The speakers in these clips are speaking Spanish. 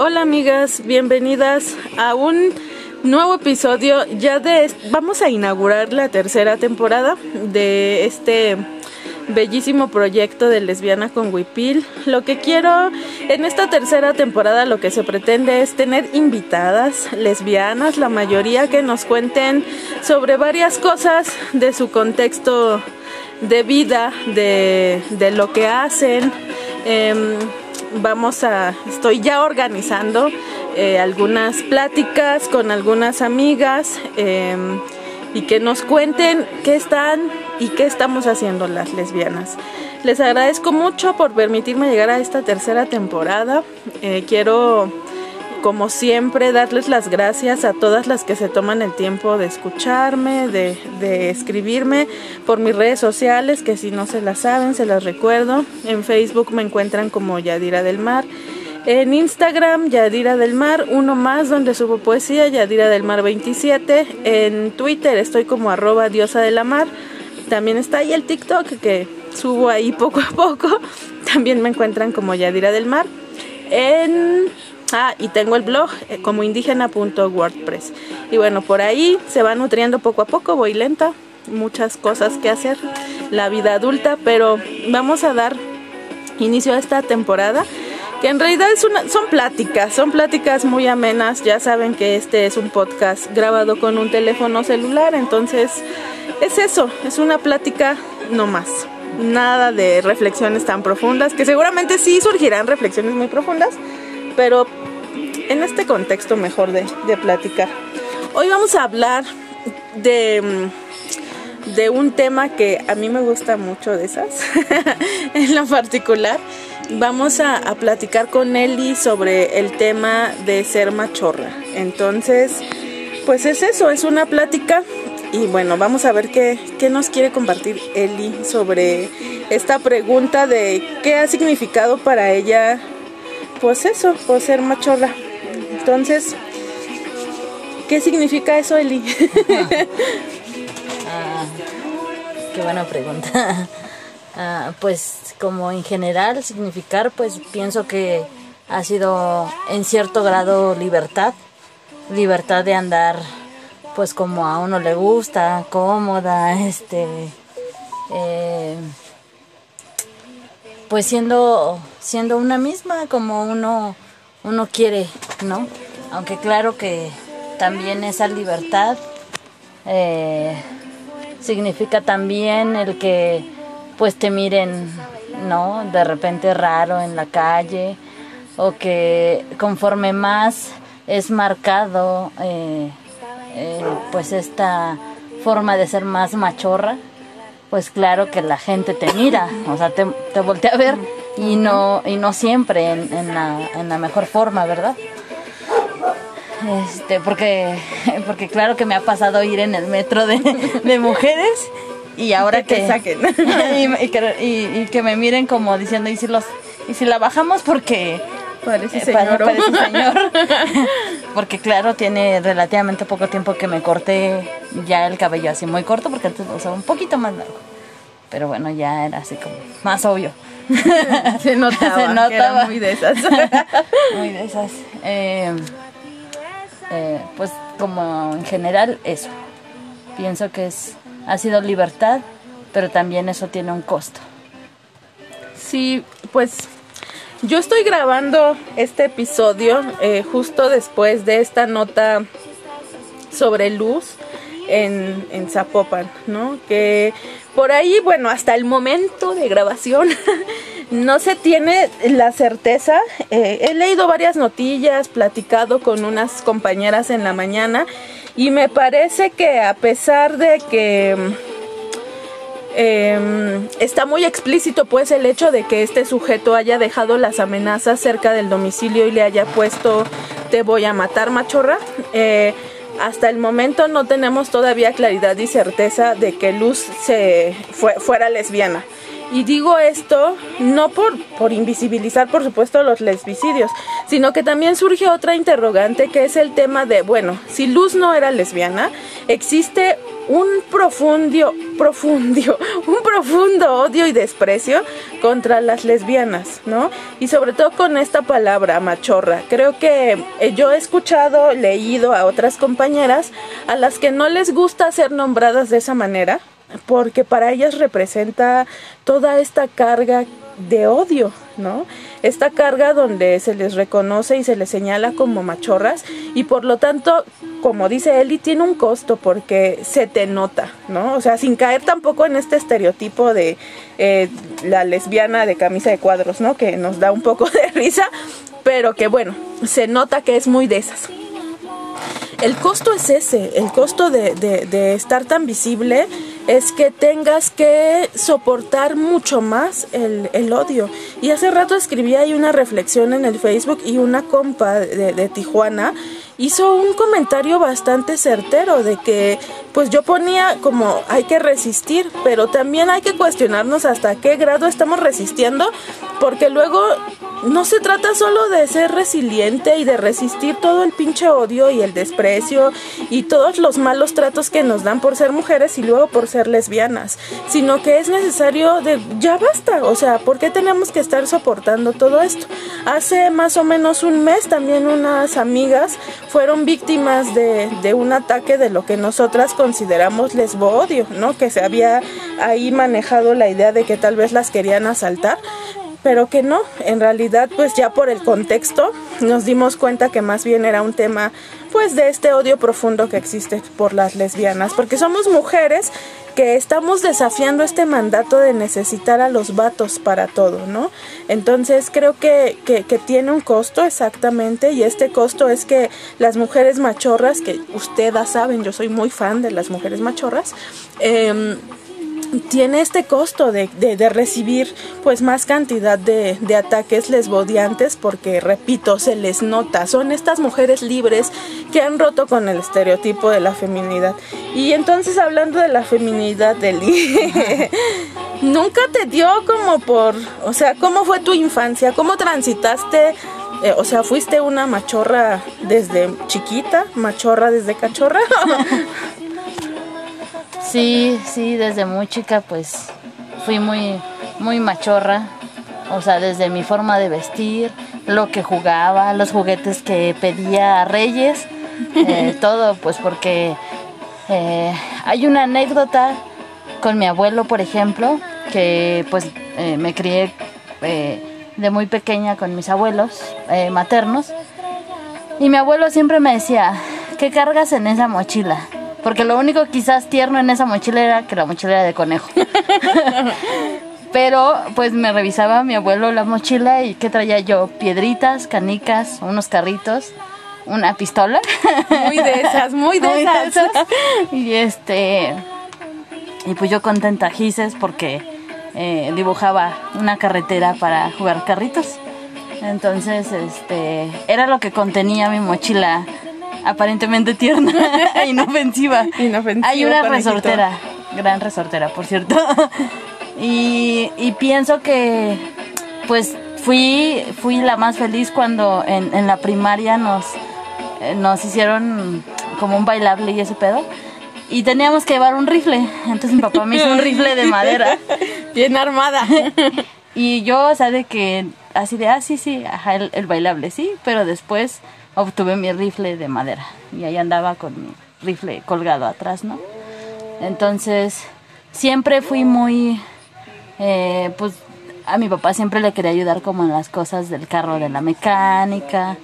Hola amigas, bienvenidas a un nuevo episodio ya de vamos a inaugurar la tercera temporada de este bellísimo proyecto de lesbiana con Wipil. Lo que quiero en esta tercera temporada lo que se pretende es tener invitadas lesbianas, la mayoría que nos cuenten sobre varias cosas de su contexto de vida, de, de lo que hacen. Em, vamos a, estoy ya organizando eh, algunas pláticas con algunas amigas em, y que nos cuenten qué están y qué estamos haciendo las lesbianas. Les agradezco mucho por permitirme llegar a esta tercera temporada. Eh, quiero como siempre, darles las gracias a todas las que se toman el tiempo de escucharme, de, escribirme por mis redes sociales, que si no se las saben, se las recuerdo. En Facebook me encuentran como Yadira del Mar. En Instagram, Yadira del Mar, uno más donde subo poesía, Yadira del Mar 27. En Twitter estoy como arroba diosa de la mar. También está ahí el TikTok que subo ahí poco a poco. También me encuentran como Yadira del Mar. En Ah, y tengo el blog eh, como indígena.wordpress. Y bueno, por ahí se va nutriendo poco a poco, voy lenta, muchas cosas que hacer, la vida adulta, pero vamos a dar inicio a esta temporada que en realidad es una, son pláticas, son pláticas muy amenas, ya saben que este es un podcast grabado con un teléfono celular, entonces es eso, es una plática no más, nada de reflexiones tan profundas, que seguramente sí surgirán reflexiones muy profundas, pero en este contexto mejor de, platicar. Hoy vamos a hablar de, de un tema que a mí me gusta mucho de esas, en lo particular. Vamos a, platicar con Eli sobre el tema de ser machorra. Entonces, pues es eso, es una plática y bueno, vamos a ver qué, qué, nos quiere compartir Eli sobre esta pregunta de qué ha significado para ella pues eso, por ser machorra. Entonces, ¿qué significa eso, Eli? Ah, qué buena pregunta. Ah, pues como en general significar, pues pienso que ha sido en cierto grado libertad, libertad de andar pues como a uno le gusta, cómoda, este, eh, pues siendo siendo una misma como uno uno quiere no aunque claro que también esa libertad eh, significa también el que pues te miren no de repente raro en la calle o que conforme más es marcado eh, eh, pues esta forma de ser más machorra pues claro que la gente te mira, o sea, te, te voltea a ver y no, y no siempre en, en, la, en la mejor forma, ¿verdad? Este, porque, porque claro que me ha pasado ir en el metro de, de mujeres y ahora que, saquen y, que, y, que me miren como diciendo y si los y si la bajamos porque parece eh, señor, parece señor. porque claro tiene relativamente poco tiempo que me corté ya el cabello así muy corto porque antes lo usaba un poquito más largo pero bueno ya era así como más obvio se notaba, Se muy de esas. muy de esas. Eh, eh, pues como en general eso. Pienso que es ha sido libertad, pero también eso tiene un costo. Sí, pues yo estoy grabando este episodio eh, justo después de esta nota sobre luz en, en Zapopan, ¿no? Que por ahí, bueno, hasta el momento de grabación no se tiene la certeza. Eh, he leído varias notillas, platicado con unas compañeras en la mañana y me parece que a pesar de que em, está muy explícito pues el hecho de que este sujeto haya dejado las amenazas cerca del domicilio y le haya puesto te voy a matar machorra. Eh, hasta el momento no tenemos todavía claridad y certeza de que Luz se fuera lesbiana. Y digo esto no por, por invisibilizar, por supuesto, los lesbicidios, sino que también surge otra interrogante que es el tema de, bueno, si Luz no era lesbiana, existe un profundo, profundo, un profundo odio y desprecio contra las lesbianas, ¿no? Y sobre todo con esta palabra machorra. Creo que eh, yo he escuchado, leído a otras compañeras a las que no les gusta ser nombradas de esa manera, porque para ellas representa toda esta carga de odio, ¿no? Esta carga donde se les reconoce y se les señala como machorras y por lo tanto, como dice Eli, tiene un costo porque se te nota, ¿no? O sea, sin caer tampoco en este estereotipo de eh, la lesbiana de camisa de cuadros, ¿no? Que nos da un poco de risa, pero que bueno, se nota que es muy de esas el costo es ese, el costo de, de, estar tan visible es que tengas que soportar mucho más el, el, odio. Y hace rato escribí ahí una reflexión en el Facebook y una compa de, de Tijuana hizo un comentario bastante certero de que pues yo ponía como hay que resistir, pero también hay que cuestionarnos hasta qué grado estamos resistiendo, porque luego no se trata solo de ser resiliente y de resistir todo el pinche odio y el desprecio y todos los malos tratos que nos dan por ser mujeres y luego por ser lesbianas, sino que es necesario de ya basta, o sea, ¿por qué tenemos que estar soportando todo esto? Hace más o menos un mes también unas amigas fueron víctimas de, un ataque de lo que nosotras consideramos lesbo-odio, ¿no? Que se había ahí manejado la idea de que tal vez las querían asaltar, pero que no, en realidad pues ya por el contexto nos dimos cuenta que más bien era un tema pues de este odio profundo que existe por las lesbianas, porque somos mujeres que estamos desafiando este mandato de necesitar a los vatos para todo, ¿no? Entonces creo que, que, tiene un costo exactamente y este costo es que las mujeres machorras, que ustedes saben, yo soy muy fan de las mujeres machorras, eh, tiene este costo de, de, recibir pues más cantidad de, de, ataques lesbodiantes porque repito se les nota. Son estas mujeres libres que han roto con el estereotipo de la feminidad. Y entonces hablando de la feminidad del nunca te dio como por o sea cómo fue tu infancia cómo transitaste eh, o sea fuiste una machorra desde chiquita machorra desde cachorra Sí, sí, desde muy chica pues fui muy, muy machorra. O sea, desde mi forma de vestir, lo que jugaba, los juguetes que pedía a Reyes, eh, todo, pues porque eh, hay una anécdota con mi abuelo, por ejemplo, que pues eh, me crié de muy pequeña con mis abuelos maternos. Y mi abuelo siempre me decía, ¿qué cargas en esa mochila? Porque lo único quizás tierno en esa mochila era que la mochila era de conejo. Pero pues me revisaba mi abuelo la mochila y ¿qué traía yo? Piedritas, canicas, unos carritos, una pistola. Muy de esas, muy de, esas. Y este... Y pues yo contenta gises porque eh, dibujaba una carretera para jugar carritos. Entonces, este, era lo que contenía mi mochila aparentemente tierna e inofensiva. inofensiva. Hay una resortera, gran resortera, por cierto. y, y pienso que, pues, fui, fui la más feliz cuando en, en la primaria nos, eh, nos hicieron como un bailable y ese pedo. Y teníamos que llevar un rifle. Entonces mi papá me hizo un rifle de madera. Bien armada. y yo, o sea, de que así de, ah, sí, sí, ajá, el, el bailable, sí. Pero después obtuve mi rifle de madera y ahí andaba con mi rifle colgado atrás, ¿no? Entonces, siempre fui muy, eh, pues a mi papá siempre le quería ayudar como en las cosas del carro de la mecánica.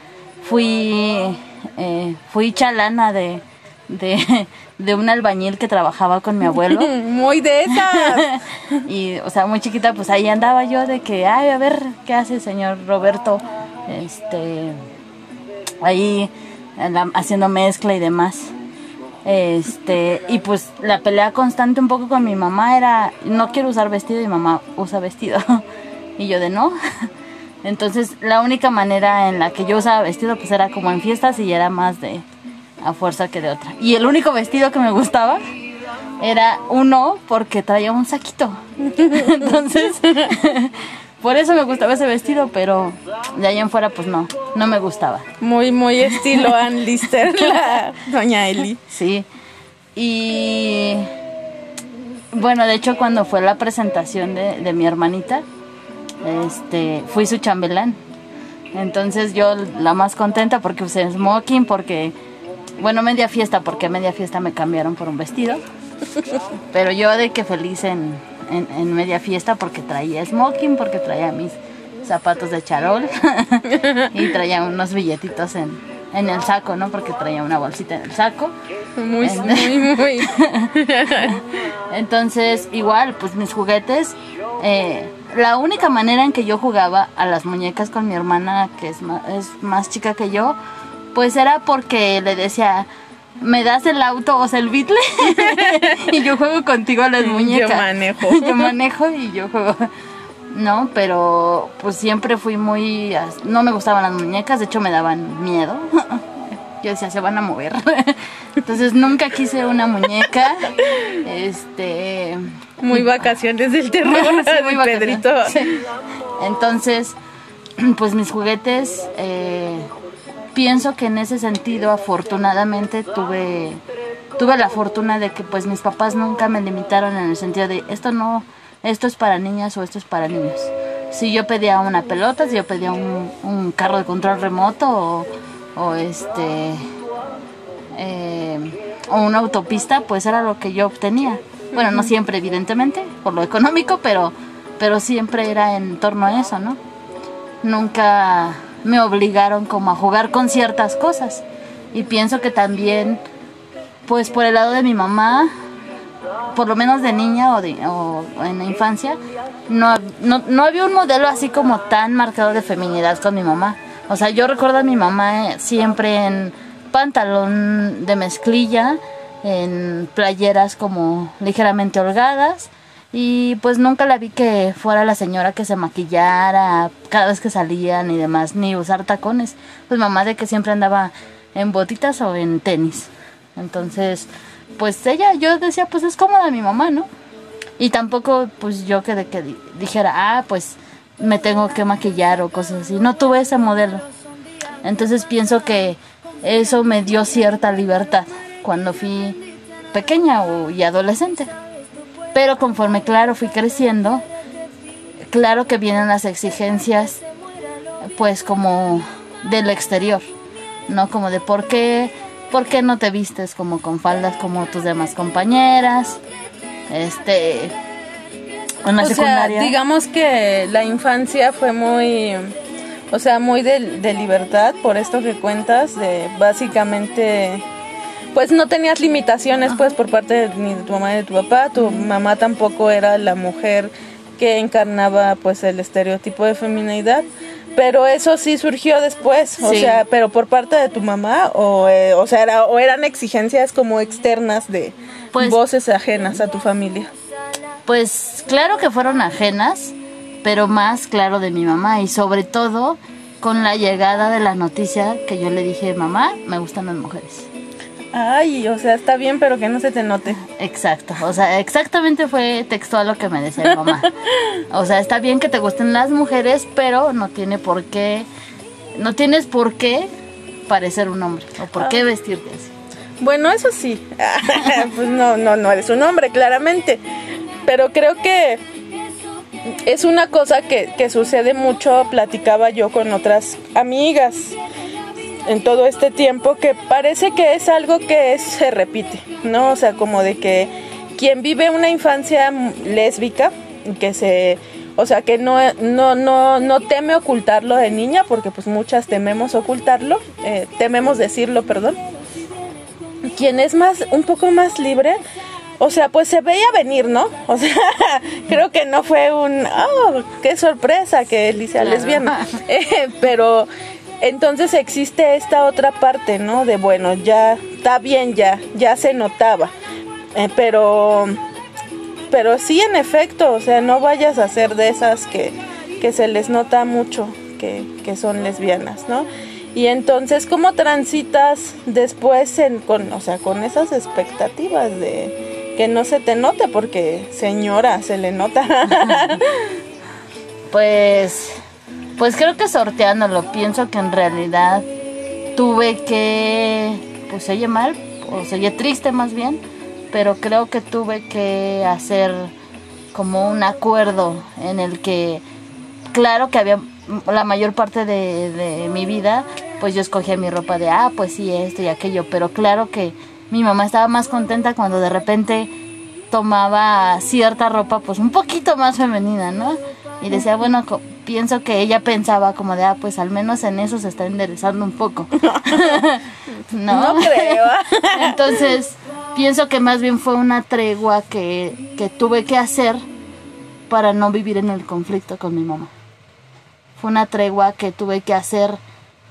Fui, eh, fui chalana de, de, de, un albañil que trabajaba con mi abuelo. muy de esas. y, o sea, muy chiquita, pues ahí andaba yo de que, ay, a ver, ¿qué hace señor Roberto? Este, ahí haciendo mezcla y demás. Este, y pues la pelea constante un poco con mi mamá era, no quiero usar vestido y mamá usa vestido. y yo de no. Entonces la única manera en la que yo usaba vestido pues era como en fiestas y era más de a fuerza que de otra. Y el único vestido que me gustaba era uno porque traía un saquito. Entonces, por eso me gustaba ese vestido, pero de ahí en fuera pues no, no me gustaba. Muy, muy estilo Ann Lister, la doña Eli. Sí. Y bueno, de hecho cuando fue la presentación de, de mi hermanita, este, fui su chambelán. Entonces yo la más contenta porque usé smoking, porque, bueno, media fiesta, porque media fiesta me cambiaron por un vestido. Pero yo de que feliz en, en, media fiesta porque traía smoking, porque traía mis zapatos de charol y traía unos billetitos en, en el saco, ¿no? Porque traía una bolsita en el saco. Muy, muy, muy. Entonces, igual, pues mis juguetes, eh, la única manera en que yo jugaba a las muñecas con mi hermana, que es más, es más chica que yo, pues era porque le decía, ¿me das el auto o sea, el bitle? y yo juego contigo a las muñecas. Yo manejo. yo manejo y yo juego. No, pero pues siempre fui muy... No me gustaban las muñecas, de hecho me daban miedo. Yo decía, se van a mover. Entonces nunca quise una muñeca. Este. Muy vacaciones del terror, muy Pedrito. Entonces, pues mis juguetes, eh, pienso que en ese sentido, afortunadamente, tuve, tuve la fortuna de que pues mis papás nunca me limitaron en el sentido de esto no, esto es para niñas o esto es para niños. Si yo pedía una pelota, si yo pedía un, un carro de control remoto o o este eh, o una autopista, pues era lo que yo obtenía. Bueno, no siempre, evidentemente, por lo económico, pero, pero siempre era en torno a eso, ¿no? Nunca me obligaron como a jugar con ciertas cosas. Y pienso que también, pues por el lado de mi mamá, por lo menos de niña o, en la infancia, no, no, no había un modelo así como tan marcado de feminidad con mi mamá. O sea, yo recuerdo a mi mamá eh, siempre en pantalón de mezclilla, en playeras como ligeramente holgadas y pues nunca la vi que fuera la señora que se maquillara cada vez que salían y demás, ni usar tacones. Pues mamá de que siempre andaba en botitas o en tenis. Entonces, pues ella, yo decía, pues es cómoda mi mamá, ¿no? Y tampoco, pues yo que de que dijera, ah, pues me tengo que maquillar o cosas así. No tuve ese modelo. Entonces pienso que eso me dio cierta libertad cuando fui pequeña o, y adolescente. Pero conforme, claro, fui creciendo, claro que vienen las exigencias, pues como del exterior, ¿no? Como de por qué, por qué no te vistes como con faldas como tus demás compañeras, este, o Sea, digamos que la infancia fue muy, o sea, muy de, libertad, por esto que cuentas, de básicamente, pues no tenías limitaciones, pues, por parte ni de tu mamá ni de tu papá. Tu mamá tampoco era la mujer que encarnaba, pues, el estereotipo de feminidad. Pero eso sí surgió después, o sea, pero por parte de tu mamá o, eh, o sea, era, o eran exigencias como externas de pues voces ajenas a tu familia. Pues claro que fueron ajenas, pero más claro de mi mamá y sobre todo con la llegada de la noticia que yo le dije, mamá, me gustan las mujeres. Ay, o sea, está bien, pero que no se te note. Exacto, o sea, exactamente fue textual lo que me decía mi mamá. O sea, está bien que te gusten las mujeres, pero no tiene por qué, no tienes por qué parecer un hombre o por qué ah. vestirte así. Bueno, eso sí, pues no, no, no eres un hombre, claramente. Pero creo que es una cosa que, que sucede mucho, platicaba yo con otras amigas en todo este tiempo, que parece que es algo que se repite, ¿no? O sea, como de que quien vive una infancia lésbica, que se o sea que no, no, no, no teme ocultarlo de niña, porque pues muchas tememos ocultarlo, eh, tememos decirlo, perdón. Quien es más, un poco más libre, o sea, pues se veía venir, ¿no? O sea, creo que no fue un, oh, qué sorpresa que él sea lesbiana. Eh, pero entonces existe esta otra parte, ¿no? De bueno, ya está bien, ya, ya se notaba. Eh, pero, pero sí, en efecto, o sea, no vayas a ser de esas que, que se les nota mucho que, que son lesbianas, ¿no? Y entonces, ¿cómo transitas después en, con, o sea, con esas expectativas de, que no se te note porque señora se le nota. pues pues creo que sorteándolo, pienso que en realidad tuve que pues se oye mal o se oye triste más bien, pero creo que tuve que hacer como un acuerdo en el que claro que había la mayor parte de, de mi vida pues yo escogía mi ropa de ah pues sí esto y aquello pero claro que mi mamá estaba más contenta cuando de repente tomaba cierta ropa pues un poquito más femenina, ¿no? Y decía, bueno, pienso que ella pensaba como de, ah, pues al menos en eso se está enderezando un poco. ¿No? creo. Entonces, pienso que más bien fue una tregua que, que tuve que hacer para no vivir en el conflicto con mi mamá. Fue una tregua que tuve que hacer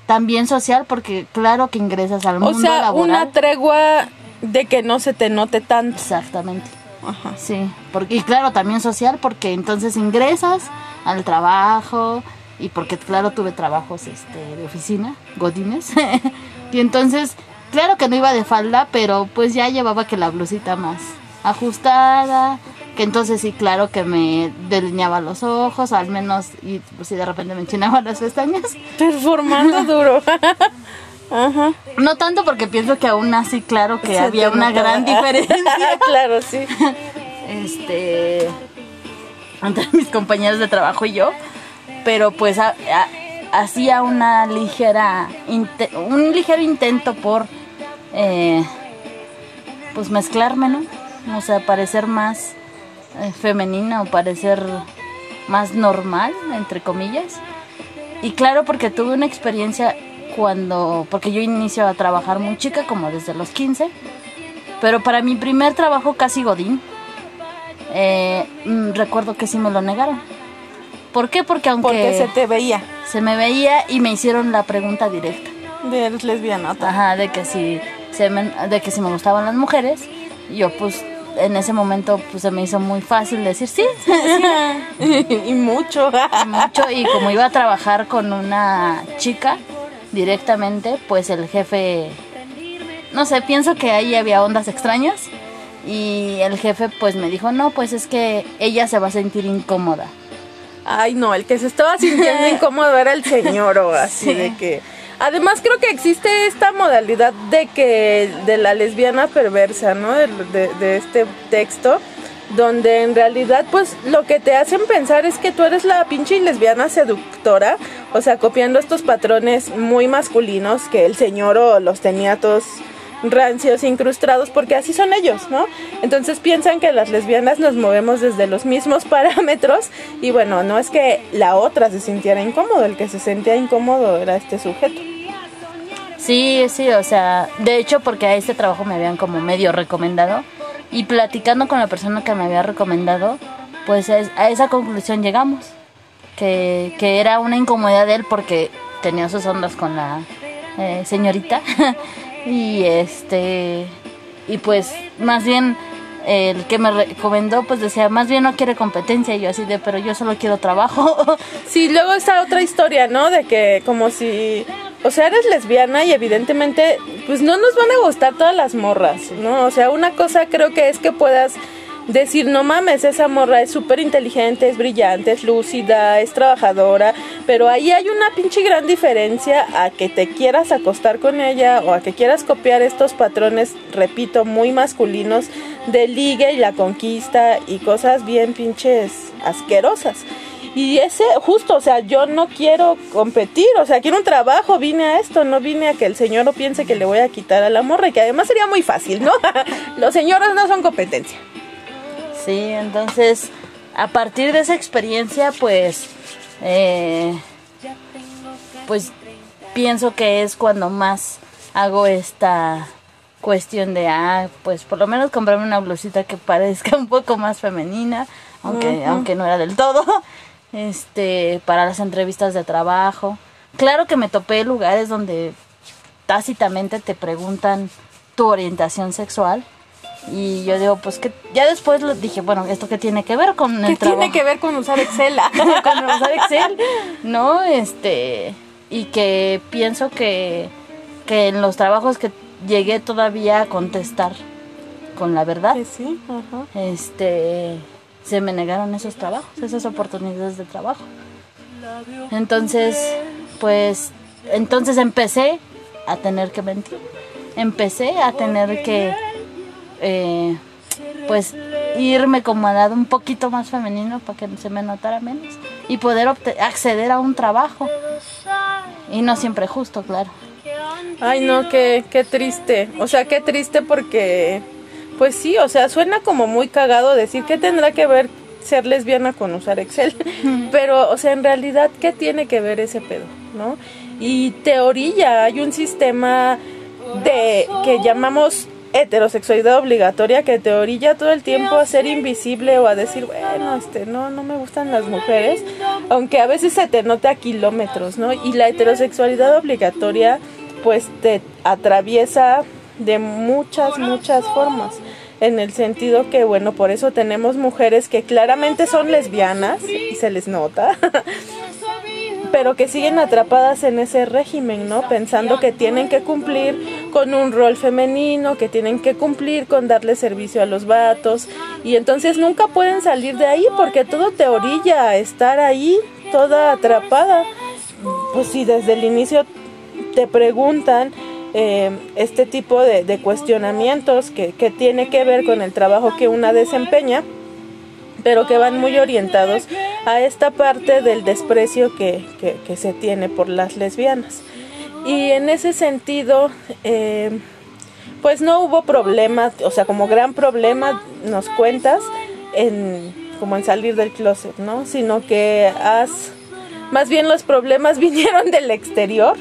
también social porque claro que ingresas al mundo o sea, laboral. una tregua de que no se te note tanto. Exactamente. Ajá. Sí, porque y claro, también social porque entonces ingresas al trabajo y porque claro, tuve trabajos este de oficina, godines. y entonces, claro que no iba de falda, pero pues ya llevaba que la blusita más ajustada, que entonces sí, claro que me delineaba los ojos, al menos, y pues si de repente me enchinaba las pestañas. Performando duro. Ajá. No tanto porque pienso que aún así, claro que había una gran diferencia. claro, sí. Este. Entre mis compañeros de trabajo y yo. Pero pues hacía una ligera. un ligero intento por. Eh, pues mezclarme, ¿no? O sea, parecer más eh, femenina o parecer más normal, entre comillas. Y claro, porque tuve una experiencia cuando, porque yo inicio a trabajar muy chica, como desde los 15, pero para mi primer trabajo casi godín, eh, mm, recuerdo que sí me lo negaron. ¿Por qué? Porque aunque... Porque se te veía. Se me veía y me hicieron la pregunta directa. De eres lesbiana. Ajá, de que si, se me, de que si me gustaban las mujeres, yo pues en ese momento pues se me hizo muy fácil decir sí, y mucho. y mucho y como iba a trabajar con una chica directamente, pues el jefe, no sé, pienso que ahí había ondas extrañas y el jefe pues me dijo, no, pues es que ella se va a sentir incómoda. Ay, no, el que se estaba sintiendo incómodo era el señor o así de que... Además creo que existe esta modalidad de que de la lesbiana perversa, ¿no? De, de este texto donde en realidad pues lo que te hacen pensar es que tú eres la pinche lesbiana seductora, o sea, copiando estos patrones muy masculinos que el señor o los tenía todos rancios, incrustados, porque así son ellos, ¿no? Entonces piensan que las lesbianas nos movemos desde los mismos parámetros y bueno, no es que la otra se sintiera incómodo, el que se sentía incómodo era este sujeto. Sí, sí, o sea, de hecho porque a este trabajo me habían como medio recomendado y platicando con la persona que me había recomendado, pues a esa conclusión llegamos. Que, era una incomodidad de él porque tenía sus ondas con la eh, señorita. y este. Y pues más bien el que me recomendó pues decía, más bien no quiere competencia y yo así de, pero yo solo quiero trabajo. sí, luego está otra historia, ¿no? De que como si o sea, eres lesbiana y evidentemente, pues no nos van a gustar todas las morras, ¿no? O sea, una cosa creo que es que puedas decir, no mames, esa morra es súper inteligente, es brillante, es lúcida, es trabajadora, pero ahí hay una pinche gran diferencia a que te quieras acostar con ella o a que quieras copiar estos patrones, repito, muy masculinos de ligue y la conquista y cosas bien pinches asquerosas. Y ese, justo, o sea, yo no quiero competir, o sea, quiero un trabajo, vine a esto, no vine a que el señor piense que le voy a quitar a la morra, que además sería muy fácil, ¿no? Los señores no son competencia. Sí, entonces, a partir de esa experiencia, pues, eh, pues pienso que es cuando más hago esta cuestión de, ah, pues por lo menos comprarme una blusita que parezca un poco más femenina, aunque, aunque no era del todo este, para las entrevistas de trabajo. Claro que me topé lugares donde tácitamente te preguntan tu orientación sexual. Y yo digo, pues que ya después lo dije, bueno, ¿esto qué tiene que ver con el ¿Qué tiene que ver con usar Excel? con usar Excel, ¿no? Este, y que pienso que, que en los trabajos que llegué todavía a contestar con la verdad, Que sí, ajá. este, se me negaron esos trabajos, esas oportunidades de trabajo. Entonces, pues, entonces empecé a tener que mentir. Empecé a tener que, eh, pues, irme como al lado un poquito más femenino para que se me notara menos y poder acceder a un trabajo. Y no siempre justo, claro. Ay, no, qué, qué triste. O sea, qué triste porque, pues sí, o sea, suena como muy cagado decir que tendrá que ver ser lesbiana con usar Excel. Pero, o sea, en realidad, ¿qué tiene que ver ese pedo? ¿No? Y te orilla, hay un sistema de que llamamos heterosexualidad obligatoria que te orilla todo el tiempo a ser invisible o a decir, bueno, este, no, no me gustan las mujeres, aunque a veces se te nota a kilómetros, ¿no? Y la heterosexualidad obligatoria, pues te atraviesa de muchas, muchas formas. En el sentido que, bueno, por eso tenemos mujeres que claramente son lesbianas y se les nota, pero que siguen atrapadas en ese régimen, ¿no? Pensando que tienen que cumplir con un rol femenino, que tienen que cumplir con darle servicio a los vatos, y entonces nunca pueden salir de ahí porque todo te orilla a estar ahí, toda atrapada. Pues si desde el inicio te preguntan eh, este tipo de, cuestionamientos que, que tiene que ver con el trabajo que una desempeña, pero que van muy orientados a esta parte del desprecio que- que se tiene por las lesbianas. Y en ese sentido, eh, pues no hubo problema, o sea, como gran problema nos cuentas en como en salir del closet, ¿no? Sino que has, más bien los problemas vinieron del exterior.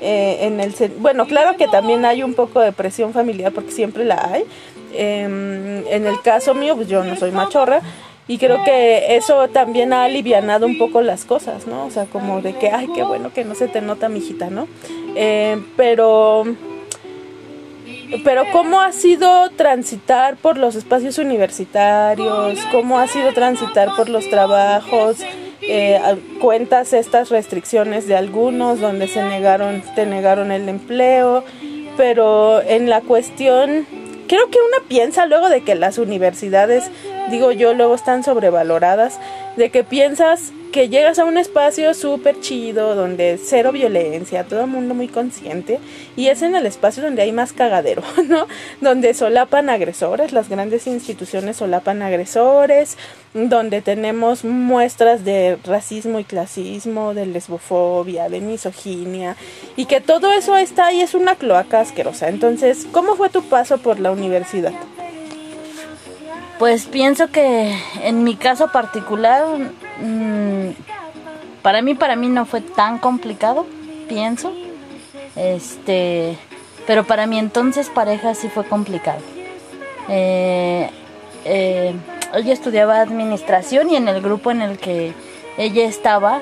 eh, en el bueno, claro que también hay un poco de presión familiar porque siempre la hay. Em, en el caso mío, pues yo no soy machorra y creo que eso también ha alivianado un poco las cosas, ¿no? O sea, como de que, ay, qué bueno que no se te nota, mijita, ¿no? Eh, pero pero cómo ha sido transitar por los espacios universitarios, cómo ha sido transitar por los trabajos, eh, cuentas estas restricciones de algunos donde se negaron, te negaron el empleo, pero en la cuestión, creo que una piensa luego de que las universidades, digo yo, luego están sobrevaloradas, de que piensas que llegas a un espacio súper chido, donde cero violencia, todo el mundo muy consciente, y es en el espacio donde hay más cagadero, ¿no? Donde solapan agresores, las grandes instituciones solapan agresores, donde tenemos muestras de racismo y clasismo, de lesbofobia, de misoginia, y que todo eso está ahí, es una cloaca asquerosa. Entonces, ¿cómo fue tu paso por la universidad? Pues pienso que en mi caso particular, mm, para mí, para mí no fue tan complicado, pienso. Este, pero para mi entonces pareja sí fue complicado. Eh, eh, ella estudiaba administración y en el grupo en el que ella estaba,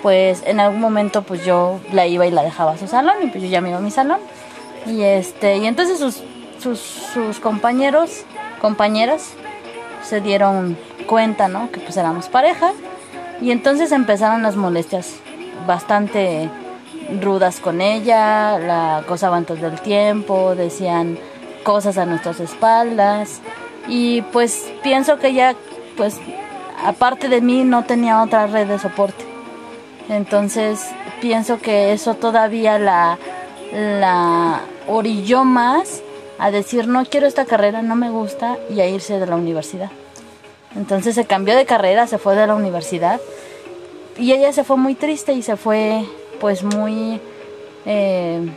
pues en algún momento pues yo la iba y la dejaba a su salón y pues yo ya me iba a mi salón. Y este, y entonces sus, sus, sus compañeros, compañeras, se dieron cuenta, ¿no? Que pues éramos pareja. Y entonces empezaron las molestias bastante rudas con ella, la acosaban todo el tiempo, decían cosas a nuestras espaldas. Y pues pienso que ella, pues, aparte de mí, no tenía otra red de soporte. Entonces pienso que eso todavía la, la orilló más a decir no quiero esta carrera, no me gusta y a irse de la universidad. Entonces se cambió de carrera, se fue de la universidad y ella se fue muy triste y se fue pues muy eh,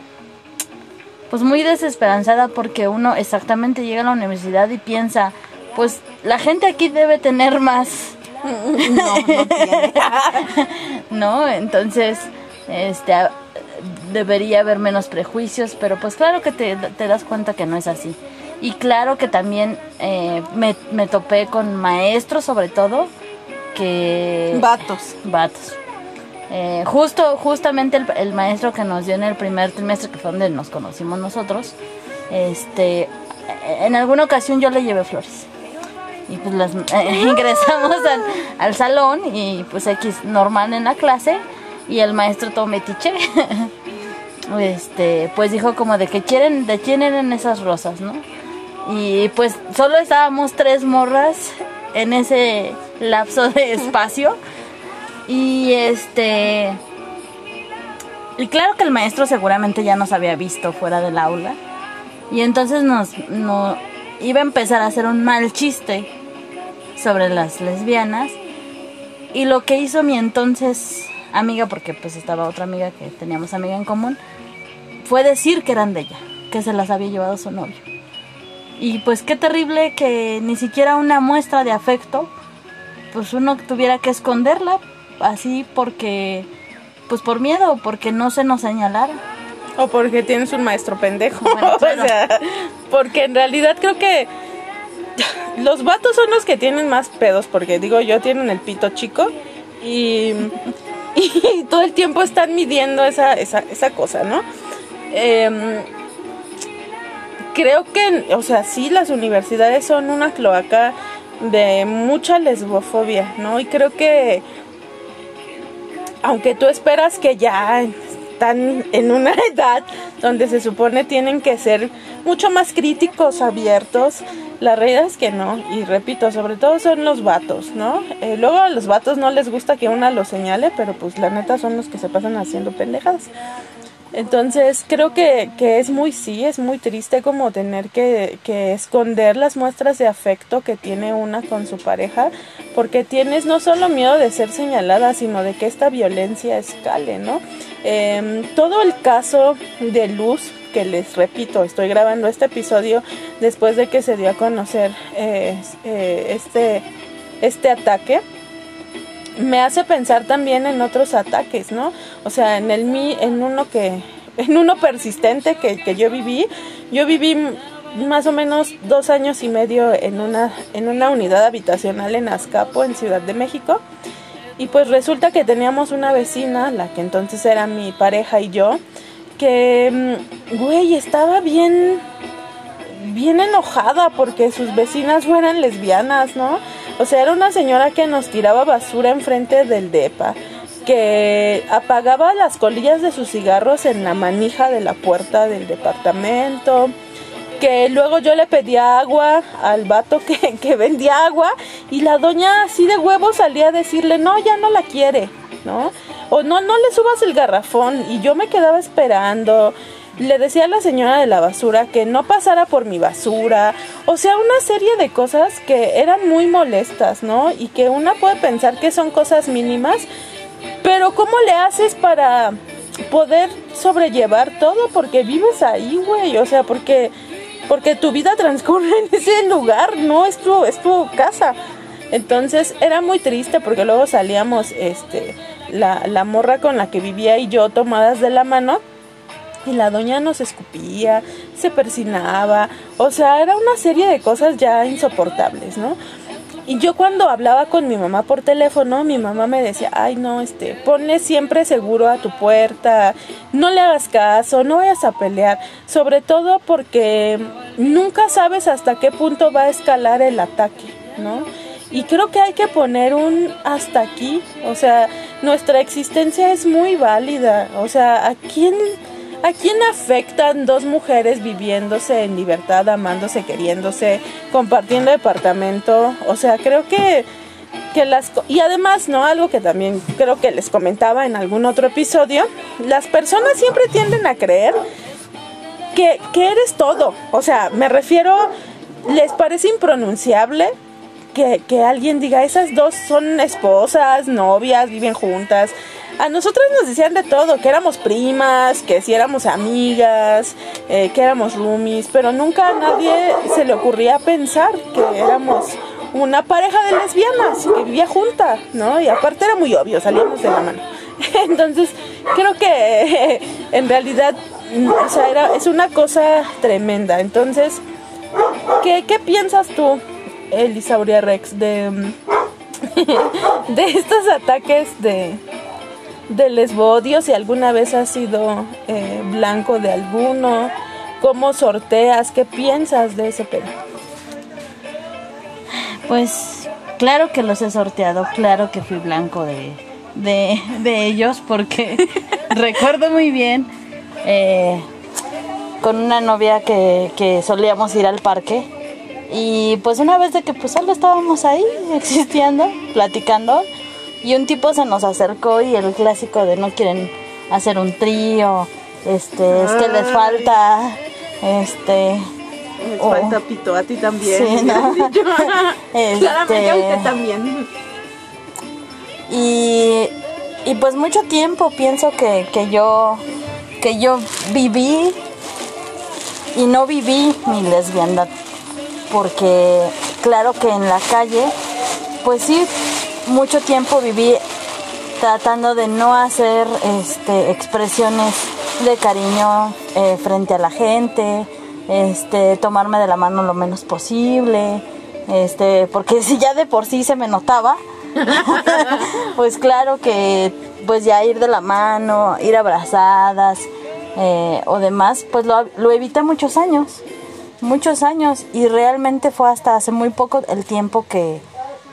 pues muy desesperanzada porque uno exactamente llega a la universidad y piensa pues la gente aquí debe tener más No, no tiene. ¿no? Entonces, este, debería haber menos prejuicios, pero pues claro que te, te das cuenta que no es así. Y claro que también eh, me, me topé con maestros, sobre todo, que... Vatos. Vatos. Eh, justo, justamente el, el maestro que nos dio en el primer trimestre, que fue donde nos conocimos nosotros, este, en alguna ocasión yo le llevé flores. Y pues las eh, ingresamos al, al salón y pues X normal en la clase y el maestro todo metiche. este, pues dijo como de que quieren, de quién eran esas rosas, ¿no? Y pues solo estábamos tres morras en ese lapso de espacio. Y este... Y claro que el maestro seguramente ya nos había visto fuera del aula. Y entonces nos, no, iba a empezar a hacer un mal chiste sobre las lesbianas. Y lo que hizo mi entonces amiga, porque pues estaba otra amiga que teníamos amiga en común, fue decir que eran de ella, que se las había llevado su novio. Y pues qué terrible que ni siquiera una muestra de afecto, pues uno tuviera que esconderla, así porque, pues por miedo, porque no se nos señalara. O porque tienes un maestro pendejo. o sea, porque en realidad creo que los vatos son los que tienen más pedos, porque digo yo, tienen el pito chico y, y todo el tiempo están midiendo esa, esa, esa cosa, ¿no? Em, creo que, o sea, sí, las universidades son una cloaca de mucha lesbofobia, ¿no? Y creo que, aunque tú esperas que ya están en una edad donde se supone tienen que ser mucho más críticos, abiertos, la realidad es que no, y repito, sobre todo son los vatos, ¿no? Eh, luego a los vatos no les gusta que una los señale, pero pues la neta son los que se pasan haciendo pendejadas. Entonces creo que, que, es muy sí, es muy triste como tener que, que, esconder las muestras de afecto que tiene una con su pareja, porque tienes no solo miedo de ser señalada, sino de que esta violencia escale, ¿no? Eh, todo el caso de Luz, que les repito, estoy grabando este episodio después de que se dio a conocer eh, eh, este, este ataque me hace pensar también en otros ataques, ¿no? O sea, en el mi, en uno que, en uno persistente que, que yo viví, yo viví más o menos dos años y medio en una, en una unidad habitacional en Azcapo, en Ciudad de México. Y pues resulta que teníamos una vecina, la que entonces era mi pareja y yo, que, güey, estaba bien, bien enojada porque sus vecinas fueran lesbianas, ¿no? O sea, era una señora que nos tiraba basura enfrente del DEPA, que apagaba las colillas de sus cigarros en la manija de la puerta del departamento, que luego yo le pedía agua al vato que, vendía agua y la doña así de huevo salía a decirle, no, ya no la quiere, ¿no? O no, no le subas el garrafón y yo me quedaba esperando le decía a la señora de la basura que no pasara por mi basura, o sea, una serie de cosas que eran muy molestas, ¿no? Y que una puede pensar que son cosas mínimas, pero ¿cómo le haces para poder sobrellevar todo? Porque vives ahí, güey, o sea, porque porque tu vida transcurre en ese lugar, no es tu es tu casa. Entonces era muy triste porque luego salíamos este la, la morra con la que vivía y yo tomadas de la mano y la doña nos escupía, se persinaba, o sea, era una serie de cosas ya insoportables, ¿no? Y yo cuando hablaba con mi mamá por teléfono, mi mamá me decía, ay no, este, ponle siempre seguro a tu puerta, no le hagas caso, no vayas a pelear, sobre todo porque nunca sabes hasta qué punto va a escalar el ataque, ¿no? Y creo que hay que poner un hasta aquí, o sea, nuestra existencia es muy válida, o sea, ¿a quién ¿A quién afectan dos mujeres viviéndose en libertad, amándose, queriéndose, compartiendo departamento? O sea, creo que, que las... Y además, ¿no? Algo que también creo que les comentaba en algún otro episodio, las personas siempre tienden a creer que, que eres todo. O sea, me refiero, les parece impronunciable que, que alguien diga, esas dos son esposas, novias, viven juntas a nosotras nos decían de todo, que éramos primas, que si éramos amigas, eh, que éramos roomies, pero nunca a nadie se le ocurría pensar que éramos una pareja de lesbianas que vivía junta, ¿no? Y aparte era muy obvio, salíamos de la mano. Entonces, creo que en realidad, o sea, era, es una cosa tremenda. Entonces, ¿qué, piensas tú, Elisauria Rex, de, de estos ataques de, de lesbodio, si alguna vez has sido eh, blanco de alguno, cómo sorteas, qué piensas de ese pedo. Pues claro que los he sorteado, claro que fui blanco de, de, ellos, porque recuerdo muy bien, eh, con una novia que, que solíamos ir al parque. Y pues una vez de que pues solo estábamos ahí existiendo, platicando, y un tipo se nos acercó y el clásico de no quieren hacer un trío, este, es que les falta, este... Les falta pito, a ti también. Sí, ¿no? Claramente a Este- usted también. Y, y pues mucho tiempo pienso que, que yo que yo viví y no viví mi lesbiandad porque claro que en la calle pues sí mucho tiempo viví tratando de no hacer este expresiones de cariño eh, frente a la gente este tomarme de la mano lo menos posible este porque si ya de por sí se me notaba pues claro que pues ya ir de la mano, ir abrazadas eh, o demás, pues lo, lo evité muchos años, muchos años y realmente fue hasta hace muy poco el tiempo que,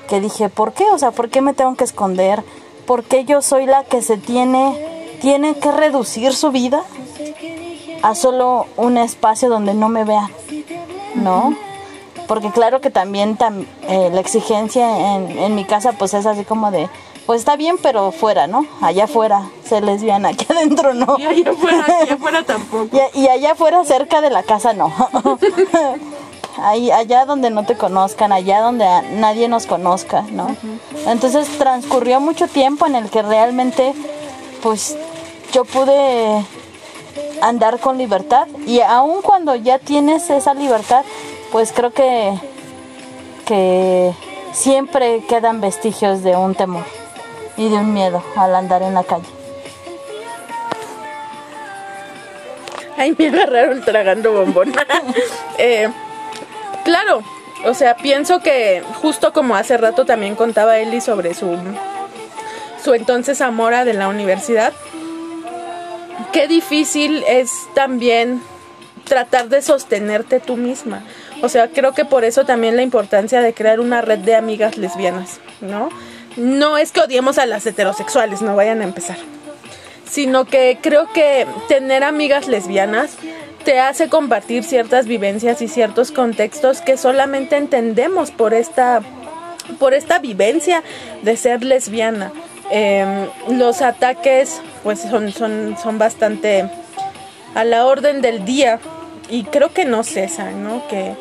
que dije, ¿por qué? O sea, ¿por qué me tengo que esconder? ¿Por qué yo soy la que se tiene, tiene que reducir su vida a solo un espacio donde no me vea? ¿No? porque claro que también tam- eh, la exigencia en, en mi casa pues es así como de pues está bien pero fuera no allá afuera ser lesbiana aquí adentro no Y allá afuera, allá afuera tampoco. y allá afuera cerca de la casa no Ahí, allá donde no te conozcan allá donde nadie nos conozca no entonces transcurrió mucho tiempo en el que realmente pues yo pude andar con libertad. Y aun cuando ya tienes esa libertad pues creo que que siempre quedan vestigios de un temor y de un miedo al andar en la calle. Ay, me agarraron tragando bombón. Eh, claro, o sea, pienso que justo como hace rato también contaba Eli sobre su, su entonces amora de la universidad, qué difícil es también tratar de sostenerte tú misma. O sea, creo que por eso también la importancia de crear una red de amigas lesbianas, ¿no? No es que odiemos a las heterosexuales, no vayan a empezar sino que creo que tener amigas lesbianas te hace compartir ciertas vivencias y ciertos contextos que solamente entendemos por esta por esta vivencia de ser lesbiana. Eh, los ataques pues son, son, son bastante a la orden del día y creo que no cesan, ¿no? Que,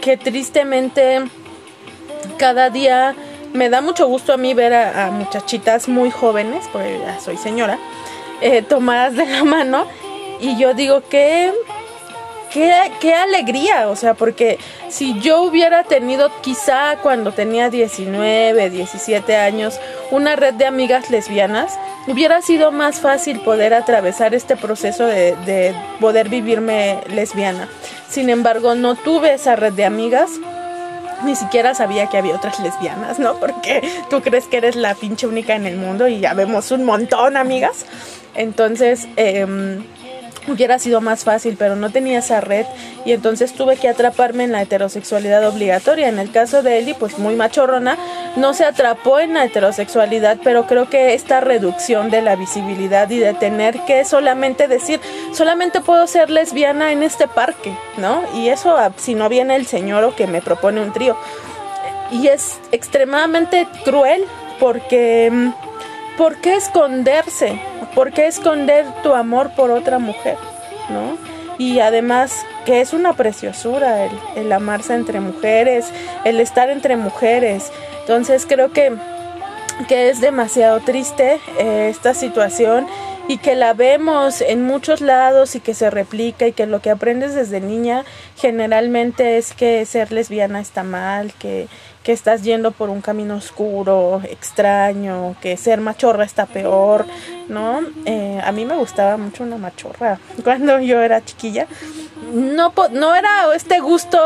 que tristemente cada día me da mucho gusto a mí ver a, a muchachitas muy jóvenes, porque ya soy señora, eh, tomadas de la mano y yo digo que qué, qué alegría, o sea, porque si yo hubiera tenido quizá cuando tenía 19, 17 años una red de amigas lesbianas, hubiera sido más fácil poder atravesar este proceso de, de poder vivirme lesbiana. Sin embargo, no tuve esa red de amigas ni siquiera sabía que había otras lesbianas, ¿no? Porque tú crees que eres la pinche única en el mundo y ya vemos un montón, amigas. Entonces, eh, hubiera sido más fácil, pero no tenía esa red y entonces tuve que atraparme en la heterosexualidad obligatoria. En el caso de Eli, pues muy machorrona, no se atrapó en la heterosexualidad, pero creo que esta reducción de la visibilidad y de tener que solamente decir, solamente puedo ser lesbiana en este parque, ¿no? Y eso ah, si no viene el señor o que me propone un trío. Y es extremadamente cruel porque... mm, ¿Por qué esconderse? ¿Por qué esconder tu amor por otra mujer? ¿No? Y además que es una preciosura el, el amarse entre mujeres, el estar entre mujeres. Entonces creo que, que es demasiado triste eh, esta situación y que la vemos en muchos lados y que se replica y que lo que aprendes desde niña generalmente es que ser lesbiana está mal, que, que estás yendo por un camino oscuro, extraño, que ser machorra está peor, ¿no? Eh, a mí me gustaba mucho una machorra cuando yo era chiquilla. No, no era este gusto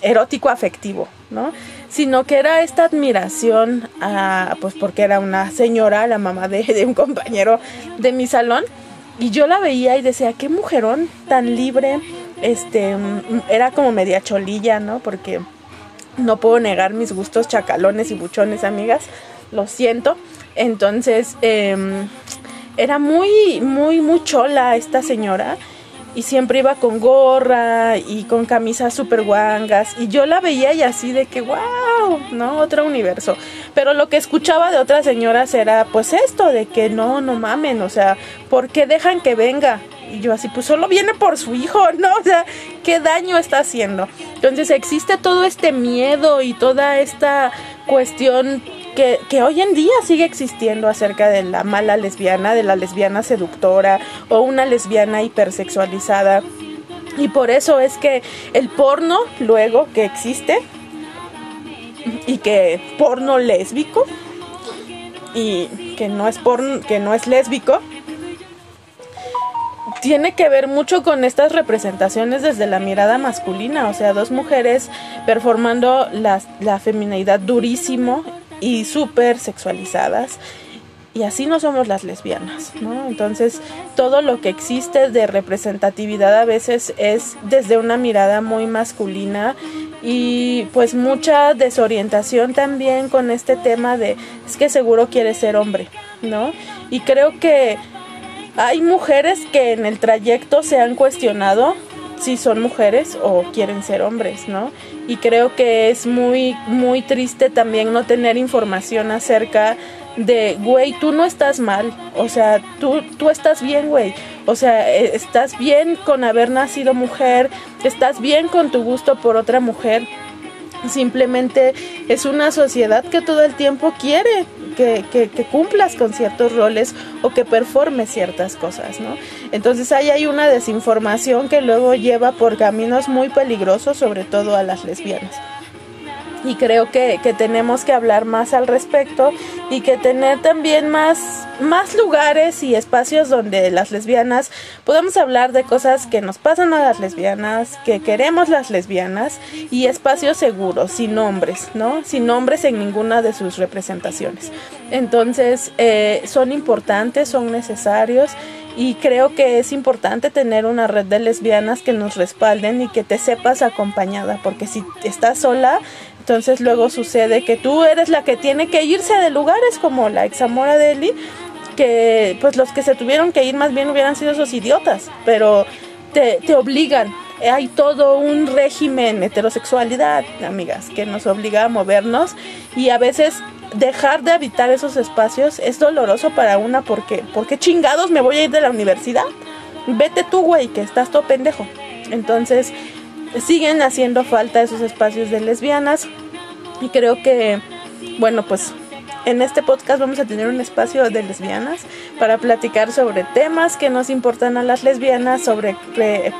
erótico afectivo, ¿no? Sino que era esta admiración, a, pues porque era una señora, la mamá de, de un compañero de mi salón, y yo la veía y decía, qué mujerón tan libre, este, mm, era como media cholilla, ¿no? Porque no puedo negar mis gustos chacalones y buchones, amigas. Lo siento. Entonces, eh, era muy, muy, muy chola esta señora. y siempre iba con gorra y con camisas super guangas y yo la veía y así de que wow, ¿no? Otro universo. Pero lo que escuchaba de otras señoras era pues esto de que no, no mamen, o sea, ¿por qué dejan que venga? Y yo así, pues solo viene por su hijo, ¿no? O sea, ¿qué daño está haciendo? Entonces existe todo este miedo y toda esta cuestión que, que, hoy en día sigue existiendo acerca de la mala lesbiana, de la lesbiana seductora o una lesbiana hipersexualizada. Y por eso es que el porno, luego que existe, y que porno lésbico, y que no es porno, que no es lésbico, tiene que ver mucho con estas representaciones desde la mirada masculina, o sea, dos mujeres performando la, la feminidad durísimo y súper sexualizadas. Y así no somos las lesbianas, ¿no? Entonces, todo lo que existe de representatividad a veces es desde una mirada muy masculina y pues mucha desorientación también con este tema de es que seguro quiere ser hombre, ¿no? Y creo que hay mujeres que en el trayecto se han cuestionado si son mujeres o quieren ser hombres, ¿no? Y creo que es muy, muy triste también no tener información acerca de, güey, tú no estás mal, o sea, tú, tú estás bien, güey, o sea, e, estás bien con haber nacido mujer, estás bien con tu gusto por otra mujer, simplemente es una sociedad que todo el tiempo quiere que, cumplas con ciertos roles o que performes ciertas cosas, ¿no? Entonces ahí hay una desinformación que luego lleva por caminos muy peligrosos, sobre todo a las lesbianas y creo que, que, tenemos que hablar más al respecto y que tener también más, más lugares y espacios donde las lesbianas podamos hablar de cosas que nos pasan a las lesbianas, que queremos las lesbianas y espacios seguros, sin nombres, ¿no? Sin nombres en ninguna de sus representaciones. Entonces, eh, son importantes, son necesarios y creo que es importante tener una red de lesbianas que nos respalden y que te sepas acompañada, porque si estás sola, entonces luego sucede que tú eres la que tiene que irse de lugares como la examora de Eli, que pues los que se tuvieron que ir más bien hubieran sido esos idiotas, pero te, te obligan. Hay todo un régimen heterosexualidad, amigas, que nos obliga a movernos y a veces dejar de habitar esos espacios es doloroso para una porque ¿por qué chingados me voy a ir de la universidad? Vete tú, güey, que estás todo pendejo. Entonces, siguen haciendo falta esos espacios de lesbianas. Y creo que, bueno, pues en este podcast vamos a tener un espacio de lesbianas para platicar sobre temas que nos importan a las lesbianas, sobre,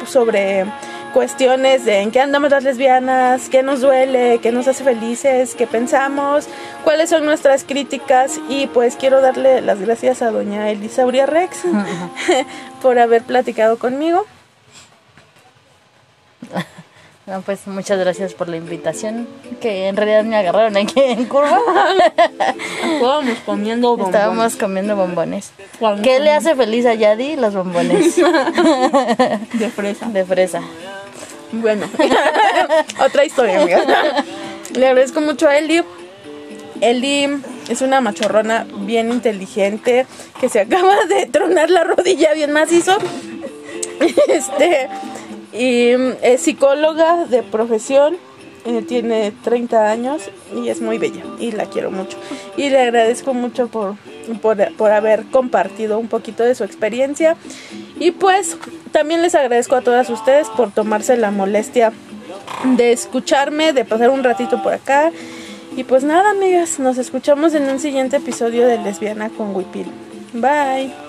sobre cuestiones de en qué andamos las lesbianas, qué nos duele, qué nos hace felices, qué pensamos, cuáles son nuestras críticas. Y pues quiero darle las gracias a doña Elisauria Rex por haber platicado conmigo. No, pues muchas gracias por la invitación, que en realidad me agarraron aquí en curva. Estábamos comiendo bombones. Estábamos comiendo bombones. ¿Qué le hace feliz a Yadi? Los bombones. De fresa. De fresa. Bueno, otra historia, amiga. Le agradezco mucho a Eli. Eli es una machorrona bien inteligente que se acaba de tronar la rodilla bien macizo. Este y es psicóloga de profesión, eh, tiene 30 años y es muy bella y la quiero mucho. Y le agradezco mucho por, por, por haber compartido un poquito de su experiencia. Y pues también les agradezco a todas ustedes por tomarse la molestia de escucharme, de pasar un ratito por acá. Y pues nada, amigas, nos escuchamos en un siguiente episodio de Lesbiana con Wipil. Bye.